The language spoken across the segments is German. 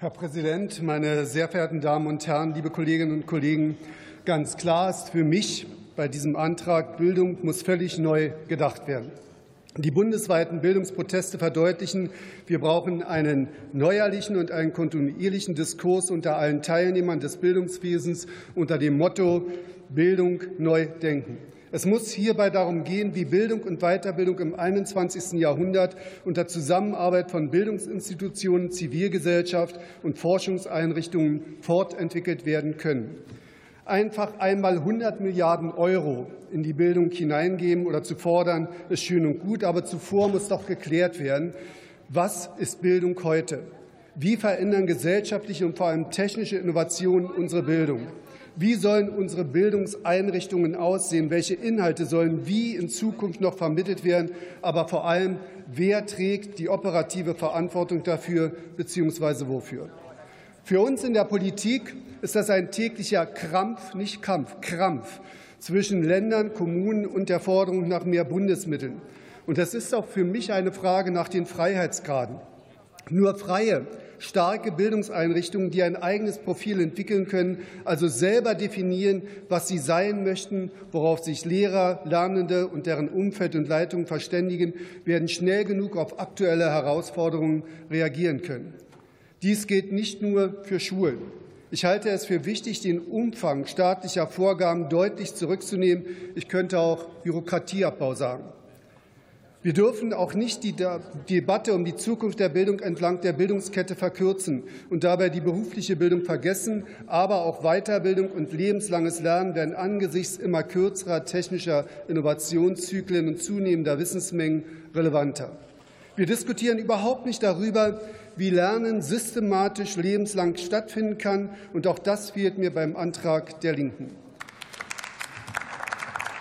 Herr Präsident, meine sehr verehrten Damen und Herren, liebe Kolleginnen und Kollegen! Ganz klar ist für mich bei diesem Antrag, Bildung muss völlig neu gedacht werden. Die bundesweiten Bildungsproteste verdeutlichen, wir brauchen einen neuerlichen und einen kontinuierlichen Diskurs unter allen Teilnehmern des Bildungswesens unter dem Motto Bildung neu denken. Es muss hierbei darum gehen, wie Bildung und Weiterbildung im 21. Jahrhundert unter Zusammenarbeit von Bildungsinstitutionen, Zivilgesellschaft und Forschungseinrichtungen fortentwickelt werden können einfach einmal 100 Milliarden Euro in die Bildung hineingeben oder zu fordern, ist schön und gut. Aber zuvor muss doch geklärt werden, was ist Bildung heute? Wie verändern gesellschaftliche und vor allem technische Innovationen unsere Bildung? Wie sollen unsere Bildungseinrichtungen aussehen? Welche Inhalte sollen wie in Zukunft noch vermittelt werden? Aber vor allem, wer trägt die operative Verantwortung dafür bzw. wofür? Für uns in der Politik ist das ein täglicher Krampf, nicht Kampf, Krampf zwischen Ländern, Kommunen und der Forderung nach mehr Bundesmitteln. Und das ist auch für mich eine Frage nach den Freiheitsgraden. Nur freie, starke Bildungseinrichtungen, die ein eigenes Profil entwickeln können, also selber definieren, was sie sein möchten, worauf sich Lehrer, Lernende und deren Umfeld und Leitung verständigen, werden schnell genug auf aktuelle Herausforderungen reagieren können. Dies gilt nicht nur für Schulen. Ich halte es für wichtig, den Umfang staatlicher Vorgaben deutlich zurückzunehmen. Ich könnte auch Bürokratieabbau sagen. Wir dürfen auch nicht die Debatte um die Zukunft der Bildung entlang der Bildungskette verkürzen und dabei die berufliche Bildung vergessen. Aber auch Weiterbildung und lebenslanges Lernen werden angesichts immer kürzerer technischer Innovationszyklen und zunehmender Wissensmengen relevanter. Wir diskutieren überhaupt nicht darüber, wie Lernen systematisch lebenslang stattfinden kann. Und auch das fehlt mir beim Antrag der Linken.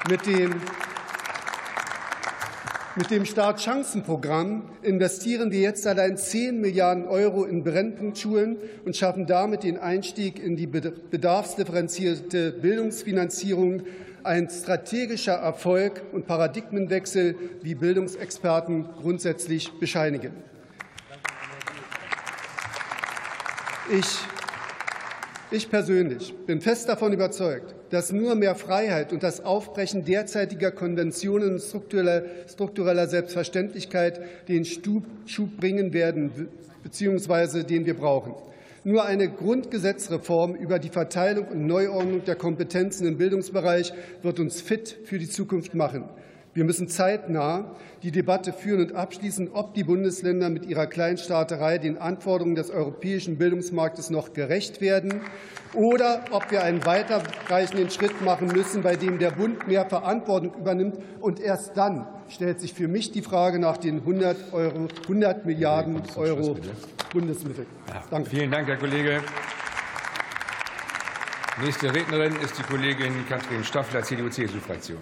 Mit dem mit dem Startchancenprogramm investieren wir jetzt allein 10 Milliarden Euro in Brennpunktschulen und schaffen damit den Einstieg in die bedarfsdifferenzierte Bildungsfinanzierung. Ein strategischer Erfolg und Paradigmenwechsel, wie Bildungsexperten grundsätzlich bescheinigen. Ich, ich persönlich bin fest davon überzeugt, dass nur mehr Freiheit und das Aufbrechen derzeitiger Konventionen und struktureller Selbstverständlichkeit den Schub bringen werden, beziehungsweise den wir brauchen. Nur eine Grundgesetzreform über die Verteilung und Neuordnung der Kompetenzen im Bildungsbereich wird uns fit für die Zukunft machen. Wir müssen zeitnah die Debatte führen und abschließen, ob die Bundesländer mit ihrer Kleinstaaterei den Anforderungen des europäischen Bildungsmarktes noch gerecht werden oder ob wir einen weiterreichenden Schritt machen müssen, bei dem der Bund mehr Verantwortung übernimmt. Und erst dann stellt sich für mich die Frage nach den 100, Euro, 100 Milliarden Euro Bundesmittel. Danke. Vielen Dank, Herr Kollege. Nächste Rednerin ist die Kollegin Katrin Staffler, CDU-CSU-Fraktion.